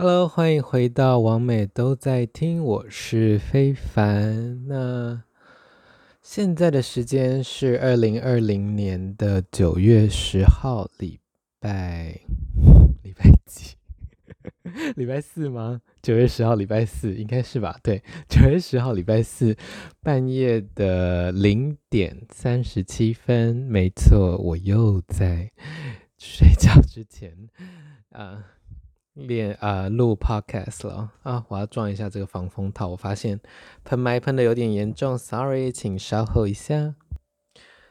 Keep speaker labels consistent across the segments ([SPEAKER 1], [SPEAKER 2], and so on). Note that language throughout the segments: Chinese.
[SPEAKER 1] Hello，欢迎回到王美都在听，我是非凡。那现在的时间是二零二零年的九月十号，礼拜礼拜几？礼拜四吗？九月十号礼拜四应该是吧？对，九月十号礼拜四半夜的零点三十七分，没错，我又在睡觉之前啊。练啊，录 podcast 了啊！我要装一下这个防风套，我发现喷麦喷的有点严重，sorry，请稍后一下。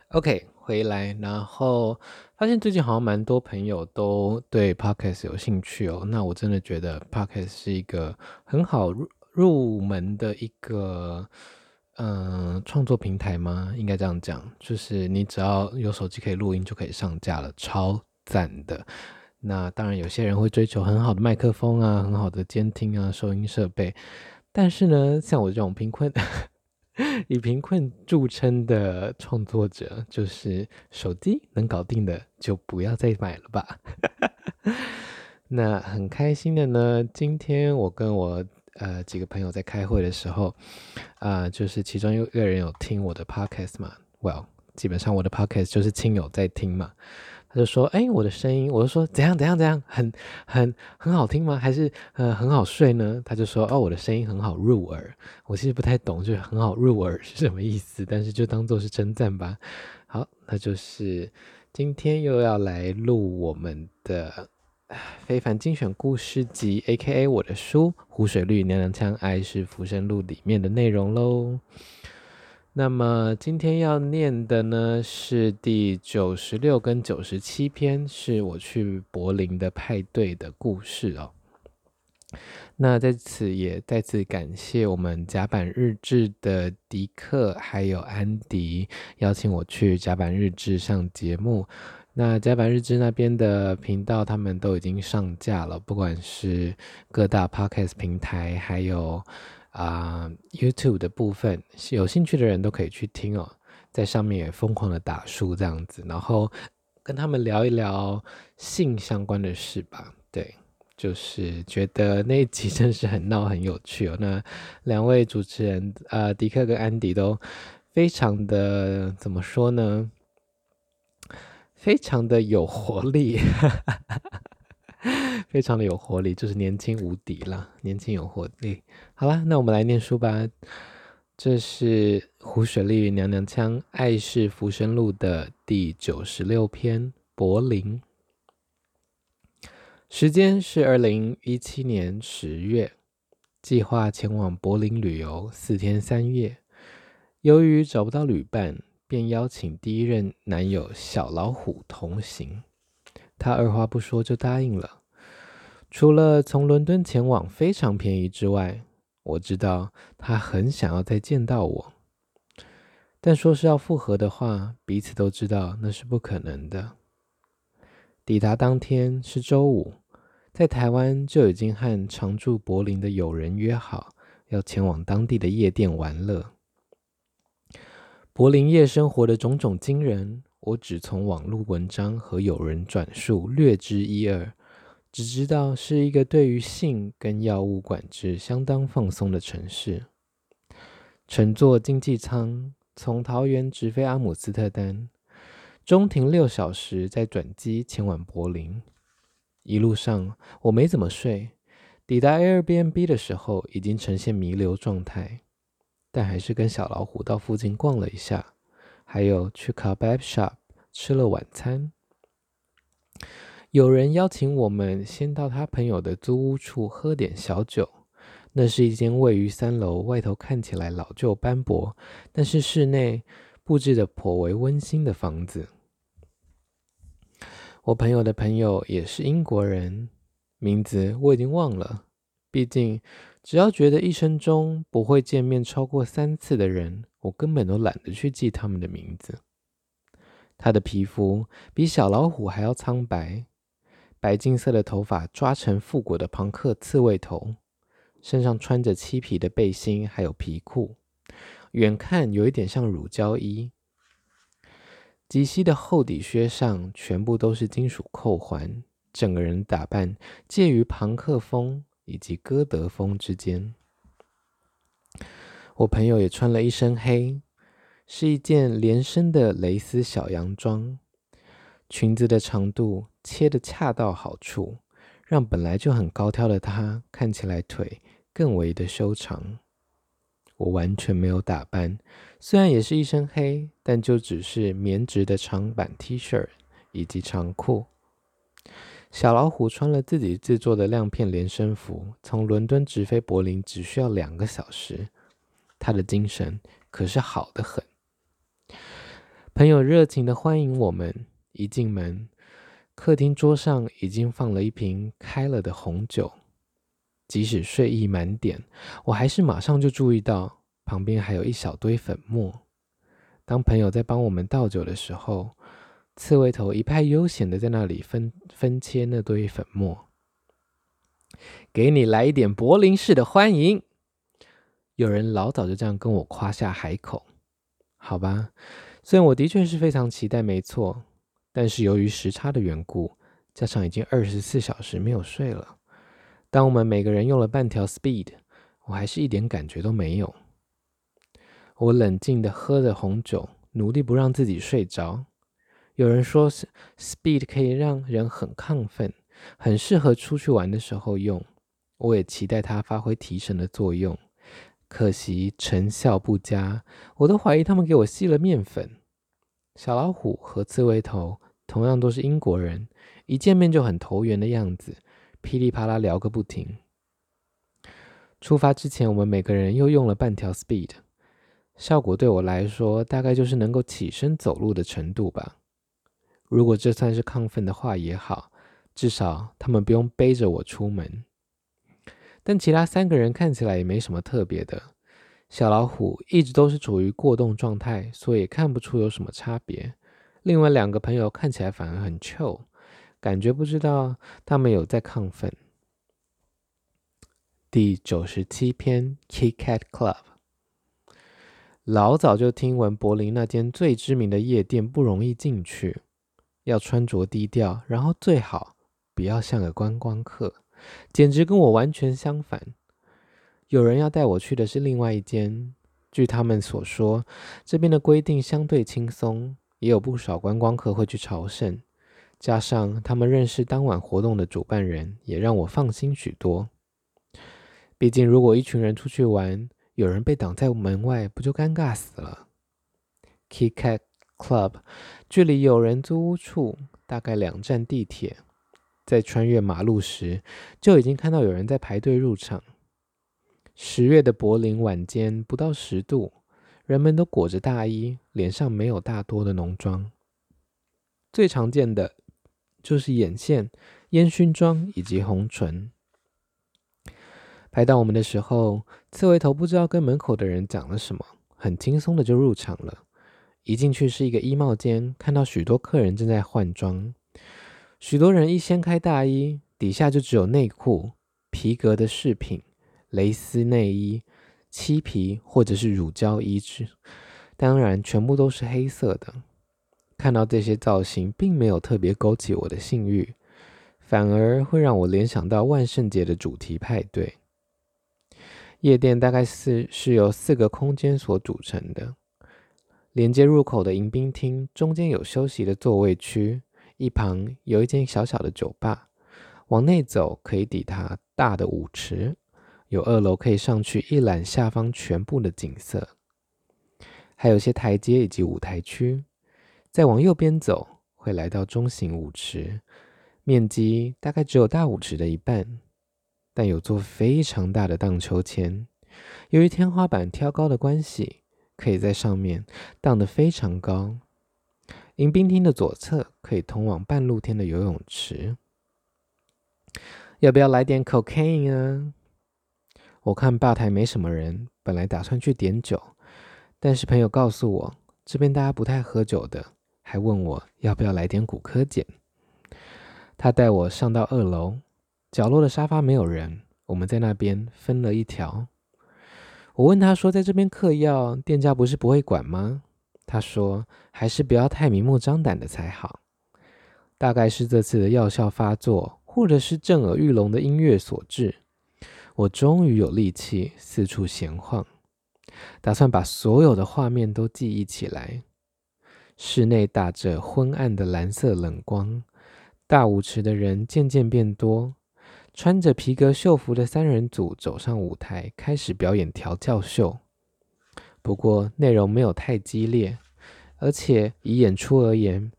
[SPEAKER 1] OK，回来，然后发现最近好像蛮多朋友都对 podcast 有兴趣哦。那我真的觉得 podcast 是一个很好入入门的一个嗯、创作平台吗？应该这样讲，就是你只要有手机可以录音就可以上架了，超赞的。那当然，有些人会追求很好的麦克风啊，很好的监听啊，收音设备。但是呢，像我这种贫困、以贫困著称的创作者，就是手机能搞定的，就不要再买了吧。那很开心的呢，今天我跟我呃几个朋友在开会的时候，啊、就是其中有一个人有听我的 podcast 嘛，Well，基本上我的 podcast 就是亲友在听嘛。就说：“哎，我的声音，我就说怎样怎样怎样，很很很好听吗？还是呃很好睡呢？”他就说：“哦，我的声音很好入耳。”我其实不太懂，就是很好入耳是什么意思，但是就当做是称赞吧。好，那就是今天又要来录我们的非凡精选故事集，A.K.A 我的书《湖水绿娘娘腔爱是浮生录》里面的内容喽。那么今天要念的呢是第九十六跟九十七篇，是我去柏林的派对的故事哦。那在此也再次感谢我们甲板日志的迪克还有安迪邀请我去甲板日志上节目。那甲板日志那边的频道他们都已经上架了，不管是各大 Podcast 平台，还有。啊、，YouTube 的部分，有兴趣的人都可以去听哦，在上面也疯狂的打书这样子，然后跟他们聊一聊性相关的事吧。对，就是觉得那一集真是很闹很有趣哦。那两位主持人，呃，迪克跟安迪都非常的怎么说呢？非常的有活力。非常的有活力，就是年轻无敌了，年轻有活力。好啦，那我们来念书吧。这是湖水绿娘娘腔，爱是浮生录的第九十六篇，柏林。时间是二零一七年十月，计划前往柏林旅游四天三夜。由于找不到旅伴，便邀请第一任男友小老虎同行。他二话不说就答应了。除了从伦敦前往非常便宜之外，我知道他很想要再见到我。但说是要复合的话，彼此都知道那是不可能的。抵达当天是周五，在台湾就已经和常驻柏林的友人约好，要前往当地的夜店玩乐。柏林夜生活的种种惊人，我只从网络文章和友人转述略知一二。只知道是一个对于性跟药物管制相当放松的城市。乘坐经济舱从桃园直飞阿姆斯特丹，中停六小时，再转机前往柏林。一路上我没怎么睡，抵达 Airbnb 的时候已经呈现弥留状态，但还是跟小老虎到附近逛了一下，还有去 Kebab Shop 吃了晚餐。有人邀请我们先到他朋友的租屋处喝点小酒。那是一间位于三楼、外头看起来老旧斑驳，但是室内布置得颇为温馨的房子。我朋友的朋友也是英国人，名字我已经忘了。毕竟，只要觉得一生中不会见面超过三次的人，我根本都懒得去记他们的名字。他的皮肤比小老虎还要苍白。白金色的头发抓成复古的庞克刺猬头，身上穿着漆皮的背心，还有皮裤，远看有一点像乳胶衣。及膝的厚底靴上全部都是金属扣环，整个人打扮介于庞克风以及歌德风之间。我朋友也穿了一身黑，是一件连身的蕾丝小洋装，裙子的长度切得恰到好处，让本来就很高挑的她看起来腿更为的修长。我完全没有打扮，虽然也是一身黑，但就只是棉质的长版 T 恤以及长裤。小老虎穿了自己制作的亮片连身服，从伦敦直飞柏林只需要两个小时。他的精神可是好得很。朋友热情的欢迎我们，一进门，客厅桌上已经放了一瓶开了的红酒。即使睡意满点，我还是马上就注意到旁边还有一小堆粉末。当朋友在帮我们倒酒的时候，刺猬头一派悠闲的在那里分分切那堆粉末。给你来一点柏林式的欢迎。有人老早就这样跟我夸下海口，好吧？虽然我的确是非常期待，没错，但是由于时差的缘故，加上已经二十四小时没有睡了。当我们每个人用了半条 Speed，我还是一点感觉都没有。我冷静地喝着红酒，努力不让自己睡着。有人说，Speed 可以让人很亢奋，很适合出去玩的时候用。我也期待它发挥提神的作用，可惜成效不佳。我都怀疑他们给我吸了面粉。小老虎和刺猬头同样都是英国人，一见面就很投缘的样子。噼里啪啦聊个不停。出发之前，我们每个人又用了半条 Speed，效果对我来说大概就是能够起身走路的程度吧。如果这算是亢奋的话也好，至少他们不用背着我出门。但其他三个人看起来也没什么特别的。小老虎一直都是处于过动状态，所以看不出有什么差别。另外两个朋友看起来反而很 chill。感觉不知道他们有在亢奋。第九十七篇 Kit Kat Club。老早就听闻柏林那间最知名的夜店不容易进去，要穿着低调，然后最好不要像个观光客，简直跟我完全相反。有人要带我去的是另外一间，据他们所说，这边的规定相对轻松，也有不少观光客会去朝圣。加上他们认识当晚活动的主办人，也让我放心许多。毕竟，如果一群人出去玩，有人被挡在门外，不就尴尬死了？Kit Kat Club 距离有人租屋处大概两站地铁，在穿越马路时，就已经看到有人在排队入场。十月的柏林晚间不到十度，人们都裹着大衣，脸上没有大多的浓妆，最常见的。就是眼线、烟熏妆以及红唇。排到我们的时候，刺猬头不知道跟门口的人讲了什么，很轻松的就入场了。一进去是一个衣帽间，看到许多客人正在换装。许多人一掀开大衣，底下就只有内裤、皮革的饰品、蕾丝内衣、漆皮或者是乳胶衣质，当然全部都是黑色的。看到这些造型，并没有特别勾起我的性欲，反而会让我联想到万圣节的主题派对。夜店大概是是由四个空间所组成的，连接入口的迎宾厅中间有休息的座位区，一旁有一间小小的酒吧。往内走可以抵达大的舞池，有二楼可以上去一览下方全部的景色，还有些台阶以及舞台区。再往右边走，会来到中型舞池，面积大概只有大舞池的一半，但有座非常大的荡秋千。由于天花板挑高的关系，可以在上面荡得非常高。迎宾厅的左侧可以通往半露天的游泳池。要不要来点 cocaine 啊？我看吧台没什么人，本来打算去点酒，但是朋友告诉我，这边大家不太喝酒的。还问我要不要来点古柯碱。他带我上到二楼，角落的沙发没有人，我们在那边分了一条。我问他说，在这边嗑药，店家不是不会管吗？他说还是不要太明目张胆的才好。大概是这次的药效发作，或者是震耳欲聋的音乐所致，我终于有力气四处闲晃，打算把所有的画面都记忆起来。室内打着昏暗的蓝色冷光，大舞池的人渐渐变多。穿着皮革秀服的三人组走上舞台，开始表演调教秀。不过内容没有太激烈，而且以演出而言，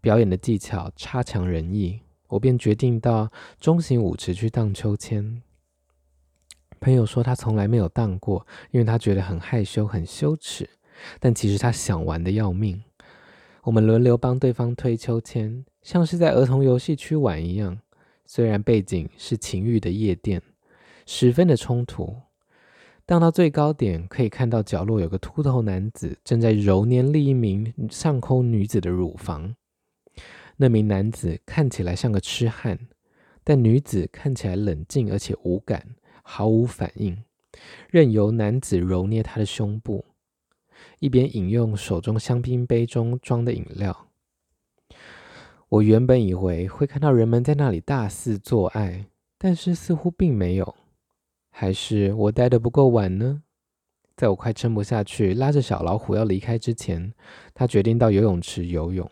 [SPEAKER 1] 表演的技巧差强人意。我便决定到中型舞池去荡秋千。朋友说他从来没有荡过，因为他觉得很害羞、很羞耻。但其实他想玩得要命。我们轮流帮对方推秋千，像是在儿童游戏区玩一样。虽然背景是情欲的夜店，十分的冲突。荡到最高点，可以看到角落有个秃头男子正在揉捏另一名上空女子的乳房。那名男子看起来像个痴汉，但女子看起来冷静而且无感，毫无反应，任由男子揉捏她的胸部，一边饮用手中香槟杯中装的饮料。我原本以为会看到人们在那里大肆做爱，但是似乎并没有。还是我待得不够晚呢？在我快撑不下去，拉着小老虎要离开之前，他决定到游泳池游泳。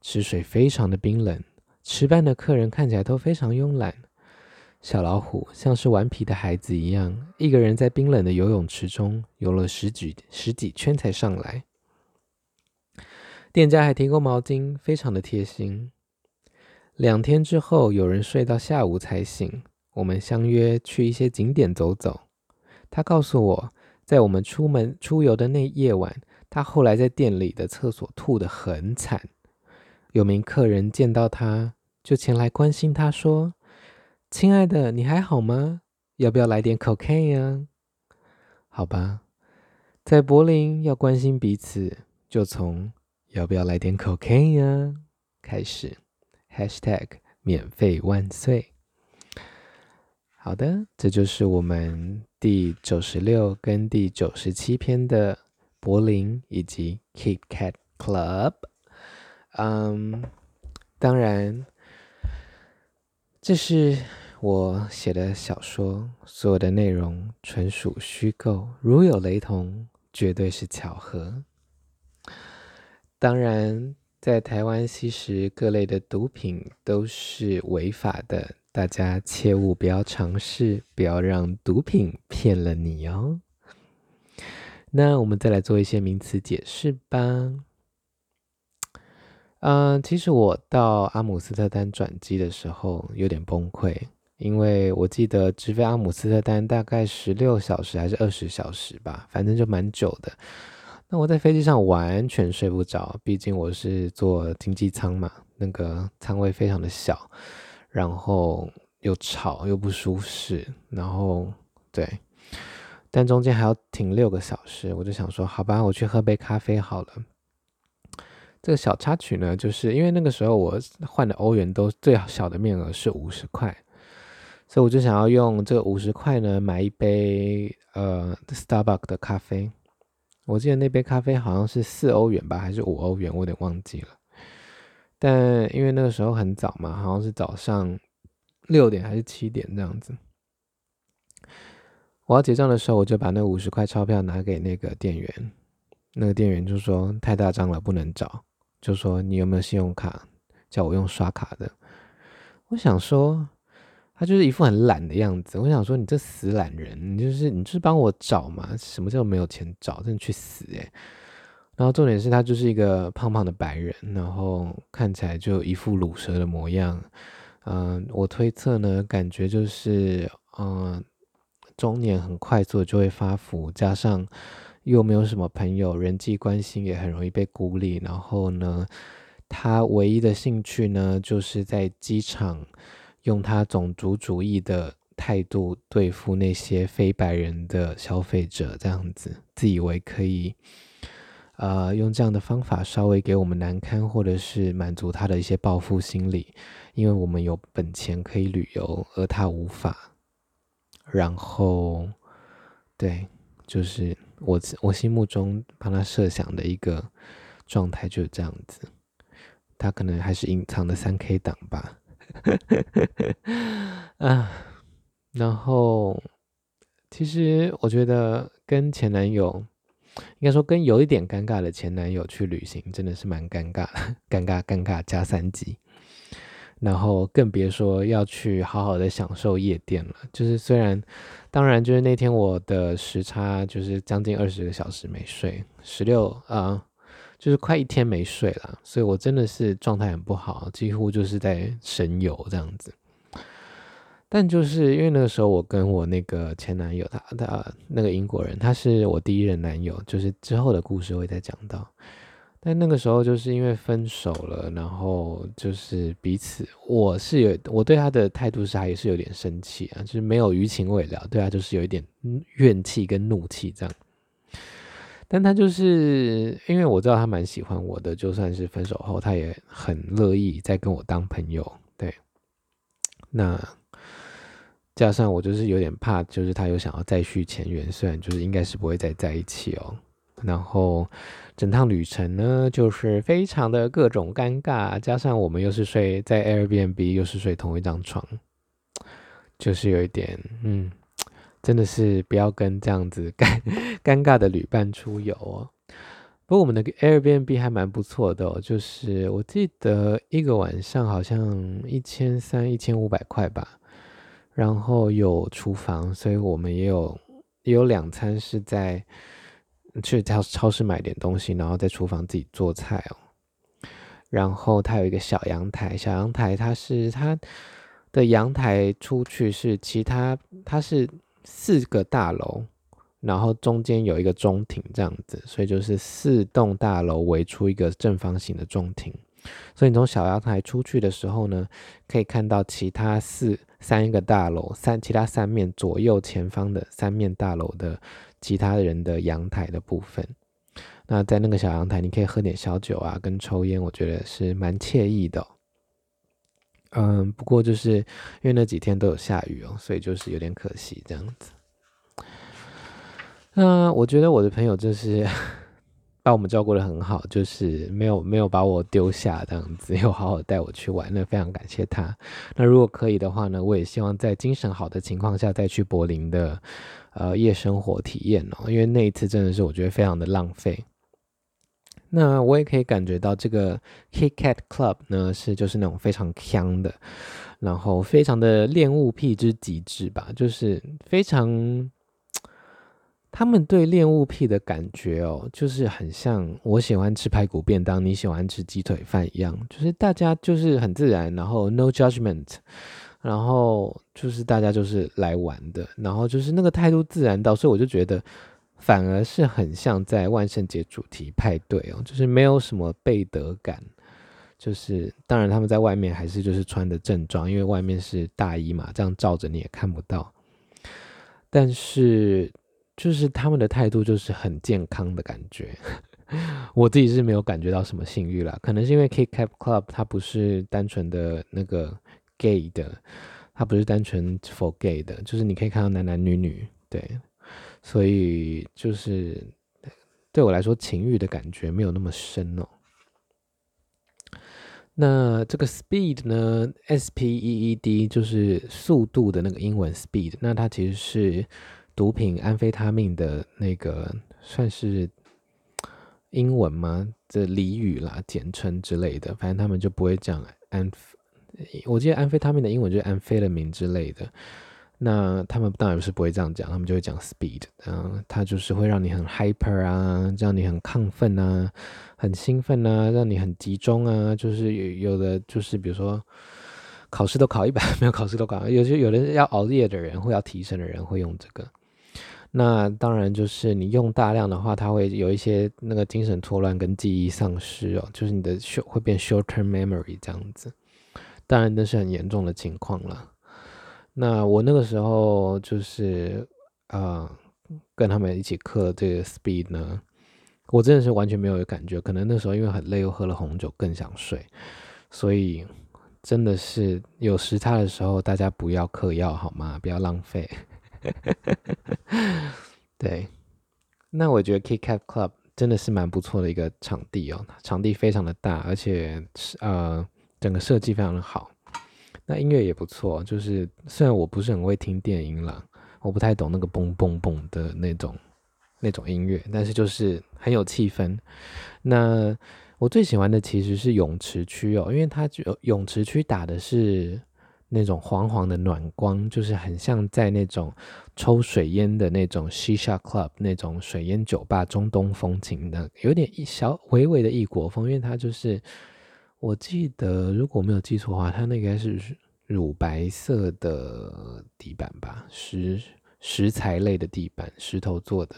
[SPEAKER 1] 池水非常的冰冷，池畔的客人看起来都非常慵懒。小老虎像是顽皮的孩子一样，一个人在冰冷的游泳池中游了十几十几圈才上来。店家还提供毛巾，非常的贴心。两天之后，有人睡到下午才醒。我们相约去一些景点走走。他告诉我，在我们出门出游的那夜晚，他后来在店里的厕所吐得很惨。有名客人见到他，就前来关心他说：“亲爱的，你还好吗？要不要来点 cocaine 呀？”好吧，在柏林要关心彼此，就从。要不要来点 cocaine 呀？开始，#hashtag 免费万岁。好的，这就是我们第九十六跟第九十七篇的柏林以及 Kit Kat Club。嗯，当然，这是我写的小说，所有的内容纯属虚构，如有雷同，绝对是巧合。当然，在台湾吸食各类的毒品都是违法的，大家切勿不要尝试，不要让毒品骗了你哦。那我们再来做一些名词解释吧。嗯、其实我到阿姆斯特丹转机的时候有点崩溃，因为我记得直飞阿姆斯特丹大概十六小时还是二十小时吧，反正就蛮久的。那我在飞机上完全睡不着，毕竟我是坐经济舱嘛，那个舱位非常的小，然后又吵又不舒适，然后对，但中间还要停六个小时，我就想说，好吧，我去喝杯咖啡好了。这个小插曲呢，就是因为那个时候我换的欧元都最小的面额是五十块，所以我就想要用这五十块呢买一杯呃 Starbucks 的咖啡。我记得那杯咖啡好像是四欧元吧，还是五欧元，我有点忘记了。但因为那个时候很早嘛，好像是早上六点还是七点这样子。我要结账的时候，我就把那五十块钞票拿给那个店员，那个店员就说太大张了不能找，就说你有没有信用卡，叫我用刷卡的。我想说。他就是一副很懒的样子，我想说你这死懒人，你就是你就是帮我找嘛，什么叫没有钱找，真的去死诶、然后重点是他就是一个胖胖的白人，然后看起来就一副卤蛇的模样，嗯、我推测呢，感觉就是嗯、中年很快速就会发福，加上又没有什么朋友，人际关系也很容易被孤立，然后呢，他唯一的兴趣呢，就是在机场。用他种族主义的态度对付那些非白人的消费者，这样子自以为可以，呃，用这样的方法稍微给我们难堪，或者是满足他的一些报复心理，因为我们有本钱可以旅游，而他无法。然后，对，就是我我心目中帮他设想的一个状态就是这样子，他可能还是隐藏的三 K 党吧。啊，然后，其实我觉得跟前男友，应该说跟有一点尴尬的前男友去旅行，真的是蛮尴尬的，尴尬尴尬加三级。然后更别说要去好好的享受夜店了。就是虽然，当然就是那天我的时差就是将近二十个小时没睡，十六啊，就是快一天没睡了，所以我真的是状态很不好，几乎就是在神游这样子。但就是因为那个时候我跟我那个前男友，他他那个英国人，他是我第一任男友，就是之后的故事会再讲到。但那个时候就是因为分手了，然后就是彼此，我是有我对他的态度是还是有点生气啊，就是没有余情未了，对他就是有一点怨气跟怒气这样。但他就是因为我知道他蛮喜欢我的，就算是分手后，他也很乐意再跟我当朋友。对，那加上我就是有点怕，就是他有想要再续前缘，虽然就是应该是不会再在一起哦。然后整趟旅程呢，就是非常的各种尴尬，加上我们又是睡在 Airbnb，又是睡同一张床，就是有一点，嗯，真的是不要跟这样子 尴尴尬的旅伴出游哦。不过我们的 Airbnb 还蛮不错的哦，就是我记得一个晚上好像一千三、一千五百块吧，然后有厨房，所以我们也有也有两餐是在。去超超市买点东西，然后在厨房自己做菜哦。然后它有一个小阳台，小阳台它是它的阳台出去是其他，它是四个大楼，然后中间有一个中庭这样子，所以就是四栋大楼围出一个正方形的中庭。所以你从小阳台出去的时候呢，可以看到其他四三个大楼三其他三面左右前方的三面大楼的。其他人的阳台的部分，那在那个小阳台，你可以喝点小酒啊，跟抽烟，我觉得是蛮惬意的哦。嗯，不过就是因为那几天都有下雨哦，所以就是有点可惜这样子。那我觉得我的朋友就是。把我们照顾得很好，就是没有没有把我丢下这样子，又好好带我去玩，那非常感谢他。那如果可以的话呢，我也希望在精神好的情况下再去柏林的呃夜生活体验哦，因为那一次真的是我觉得非常的浪费。那我也可以感觉到这个 Kit Kat Club 呢是就是那种非常锵的，然后非常的恋物癖之极致吧，就是非常。他们对恋物癖的感觉哦，就是很像我喜欢吃排骨便当，你喜欢吃鸡腿饭一样，就是大家就是很自然，然后 no judgment，然后就是大家就是来玩的，然后就是那个态度自然到，所以我就觉得反而是很像在万圣节主题派对哦，就是没有什么背德感，就是当然他们在外面还是就是穿的正装，因为外面是大衣嘛，这样照着你也看不到，但是。就是他们的态度就是很健康的感觉，我自己是没有感觉到什么性欲啦，可能是因为 K-Cap Club 它不是单纯的那个 gay 的，它不是单纯 for gay 的，就是你可以看到男男女女，对，所以就是对我来说情欲的感觉没有那么深哦。那这个 speed 呢，S P E E D 就是速度的那个英文 speed，那它其实是。毒品安非他命的那个算是英文吗？这俚语啦，简称之类的，反正他们就不会讲安。我记得安非他命的英文就是 amphetamine 之类的。那他们当然是不会这样讲，他们就会讲 speed。嗯，它就是会让你很 hyper 啊，让你很亢奋啊，很兴奋啊，让你很集中啊。就是有有的就是比如说。考试都考一百，没有考试都考，有些有的要熬夜的人或要提神的人会用这个。那当然，就是你用大量的话，它会有一些那个精神错乱跟记忆丧失哦，就是你的 short 会变 shorttermemory 这样子。当然那是很严重的情况了。那我那个时候就是啊、呃，跟他们一起嗑这个 speed 呢，我真的是完全没有感觉。可能那时候因为很累，又喝了红酒，更想睡，所以真的是有时差的时候，大家不要嗑药好吗？不要浪费。对，那我觉得 Kit Kat Club 真的是蛮不错的一个场地哦，场地非常的大，而且呃整个设计非常的好。那音乐也不错，就是虽然我不是很会听电音啦，我不太懂那个嘣嘣嘣的那种那种音乐，但是就是很有气氛。那我最喜欢的其实是泳池区哦，因为它就泳池区打的是那种黄黄的暖光，就是很像在那种抽水烟的那种 Shisha Club 那种水烟酒吧，中东风情的，有点一小微微的异国风，因为它就是。我记得，如果没有记错的话，它那个应该是乳白色的地板吧，石石材类的地板，石头做的。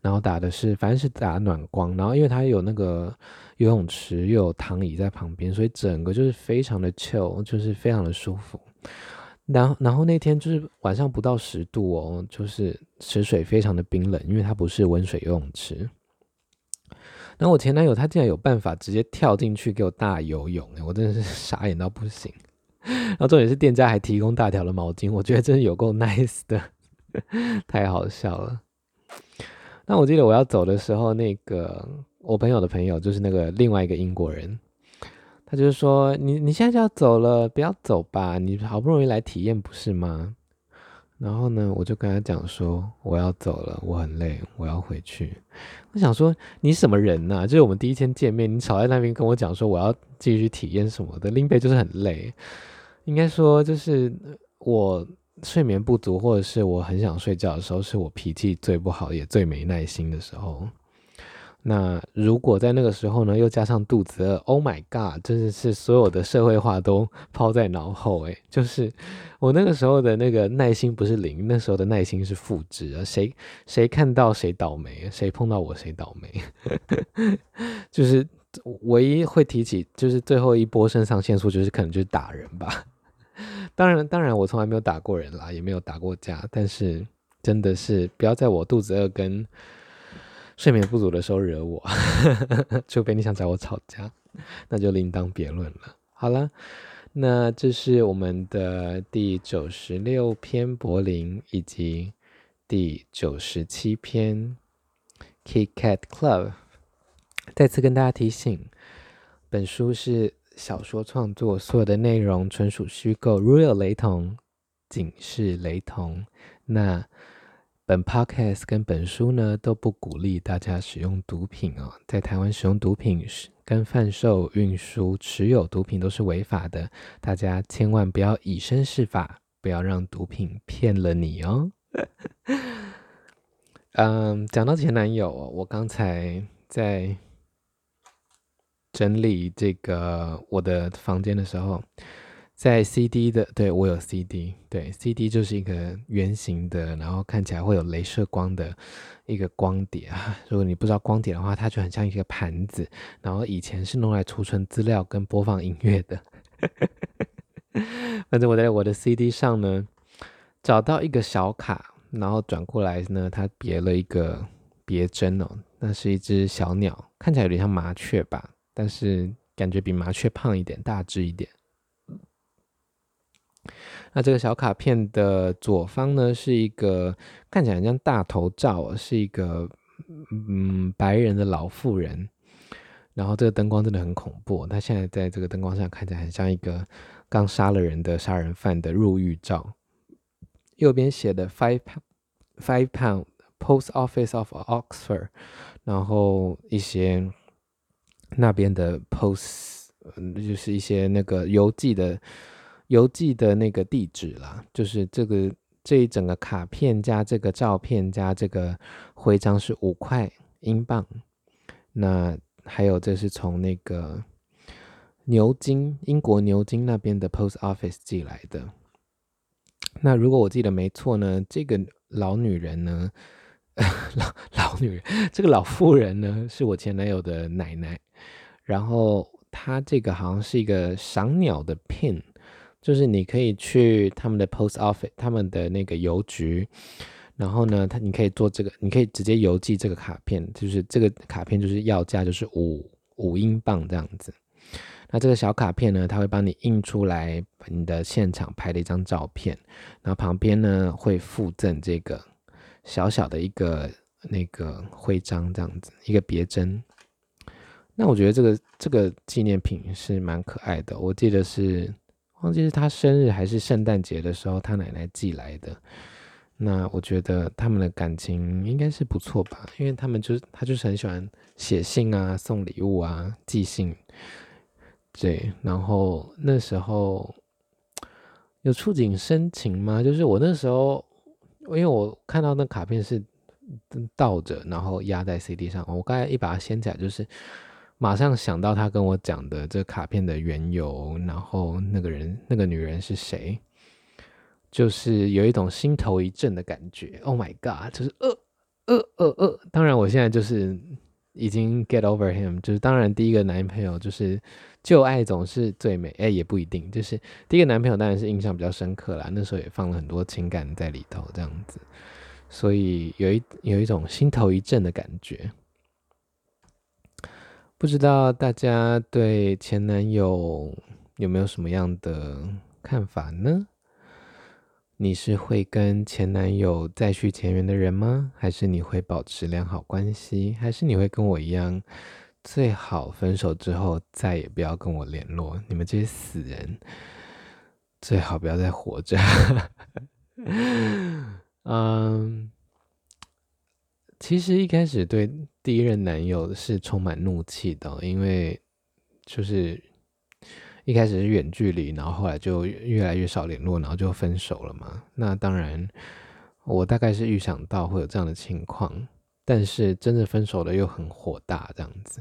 [SPEAKER 1] 然后打的是，反正是打暖光。然后因为它有那个游泳池，又有躺椅在旁边，所以整个就是非常的 chill，就是非常的舒服。然后，然后那天就是晚上不到十度哦，就是池水非常的冰冷，因为它不是温水游泳池。然后我前男友他竟然有办法直接跳进去给我大游泳，我真的是 傻眼到不行。然后重点是店家还提供大条的毛巾，我觉得真的有够 nice 的，太好笑了。那我记得我要走的时候，那个我朋友的朋友就是那个另外一个英国人，他就是说：“你你现在就要走了，不要走吧，你好不容易来体验不是吗？”然后呢，我就跟他讲说，我要走了，我很累，我要回去。我想说，你什么人呐、啊？就是我们第一天见面，你少在那边跟我讲说我要继续体验什么的，林北就是很累。应该说，就是我睡眠不足，或者是我很想睡觉的时候，是我脾气最不好也最没耐心的时候。那如果在那个时候呢，又加上肚子饿，Oh my God，真的是所有的社会化都抛在脑后诶，就是我那个时候的那个耐心不是零，那时候的耐心是负值啊。谁谁看到谁倒霉，谁碰到我谁倒霉，就是唯一会提起就是最后一波肾上腺素，就是可能就是打人吧。当然当然我从来没有打过人啦，也没有打过架，但是真的是不要在我肚子饿跟。睡眠不足的时候惹我，除非你想找我吵架，那就另当别论了。好了，那这是我们的第九十六篇柏林，以及第九十七篇 Kit Kat Club。再次跟大家提醒，本书是小说创作，所有的内容纯属虚构，如有雷同，仅是雷同。那。本 podcast 跟本书呢都不鼓励大家使用毒品哦，在台湾使用毒品跟贩售、运输、持有毒品都是违法的，大家千万不要以身试法，不要让毒品骗了你哦。嗯，讲到前男友，我刚才在整理这个我的房间的时候。在 CD 的，对，我有 CD，对，CD 就是一个圆形的，然后看起来会有镭射光的一个光碟啊。如果你不知道光碟的话，它就很像一个盘子，然后以前是用来储存资料跟播放音乐的。反正我在我的 CD 上呢，找到一个小卡，然后转过来呢，它别了一个别针哦，那是一只小鸟，看起来有点像麻雀吧，但是感觉比麻雀胖一点，大只一点。那这个小卡片的左方呢，是一个看起来很像大头照，是一个嗯白人的老妇人。然后这个灯光真的很恐怖，他现在在这个灯光上看起来很像一个刚杀了人的杀人犯的入狱照。右边写的 five pound five pound post office of Oxford，然后一些那边的 post，就是一些那个邮寄的。邮寄的那个地址啦，就是这个这一整个卡片加这个照片加这个徽章是五块英镑。那还有这是从那个牛津，英国牛津那边的 post office 寄来的。那如果我记得没错呢，这个老女人呢，老老女人，这个老妇人呢，是我前男友的奶奶。然后她这个好像是一个赏鸟的 pin。就是你可以去他们的 post office，他们的那个邮局，然后呢，他你可以做这个，你可以直接邮寄这个卡片，就是这个卡片就是要价就是五五英镑这样子。那这个小卡片呢，它会帮你印出来你的现场拍的一张照片，然后旁边呢会附赠这个小小的一个那个徽章这样子，一个别针。那我觉得这个这个纪念品是蛮可爱的，我记得是。忘记是他生日还是圣诞节的时候，他奶奶寄来的。那我觉得他们的感情应该是不错吧，因为他们就是他就是很喜欢写信啊、送礼物啊、寄信。对，然后那时候有触景生情吗？就是我那时候，因为我看到那卡片是倒着，然后压在 CD 上，我刚才一把它掀起来，就是马上想到他跟我讲的这卡片的缘由，然后那个人那个女人是谁，就是有一种心头一震的感觉。Oh my god！就是呃呃呃呃，当然我现在就是已经 get over him，就是当然第一个男朋友就是。旧爱总是最美，哎，也不一定。就是第一个男朋友当然是印象比较深刻啦，那时候也放了很多情感在里头，这样子，所以有一有一种心头一震的感觉。不知道大家对前男友有没有什么样的看法呢？你是会跟前男友再续前缘的人吗？还是你会保持良好关系？还是你会跟我一样？最好分手之后再也不要跟我联络，你们这些死人，最好不要再活着。嗯，其实一开始对第一任男友是充满怒气的，因为就是一开始是远距离，然后后来就越来越少联络，然后就分手了嘛。那当然，我大概是预想到会有这样的情况，但是真的分手了又很火大，这样子。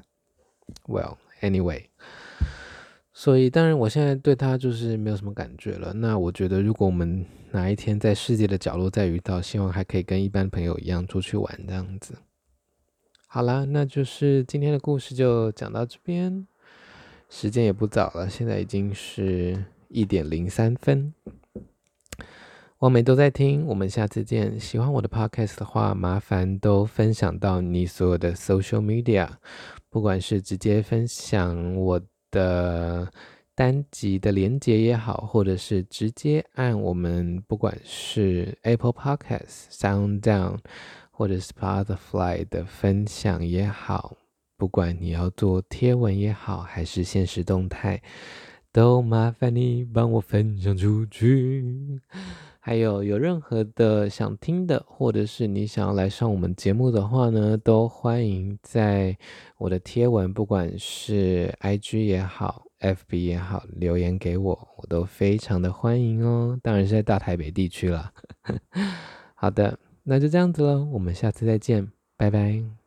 [SPEAKER 1] Well, anyway，所以当然我现在对他就是没有什么感觉了。那我觉得，如果我们哪一天在世界的角落再遇到，希望还可以跟一般朋友一样出去玩这样子。好啦，那就是今天的故事就讲到这边，时间也不早了，现在已经是一点零三分。网美都在听，我们下次见。喜欢我的 podcast 的话，麻烦都分享到你所有的 social media。不管是直接分享我的单集的连接也好，或者是直接按我们不管是 Apple Podcast、Sound Down 或者 Spotify 的分享也好，不管你要做贴文也好，还是限时动态，都麻烦你帮我分享出去。还有有任何的想听的，或者是你想要来上我们节目的话呢，都欢迎在我的贴文，不管是 IG 也好，FB 也好，留言给我，我都非常的欢迎哦。当然是在大台北地区了。好的，那就这样子喽，我们下次再见，拜拜。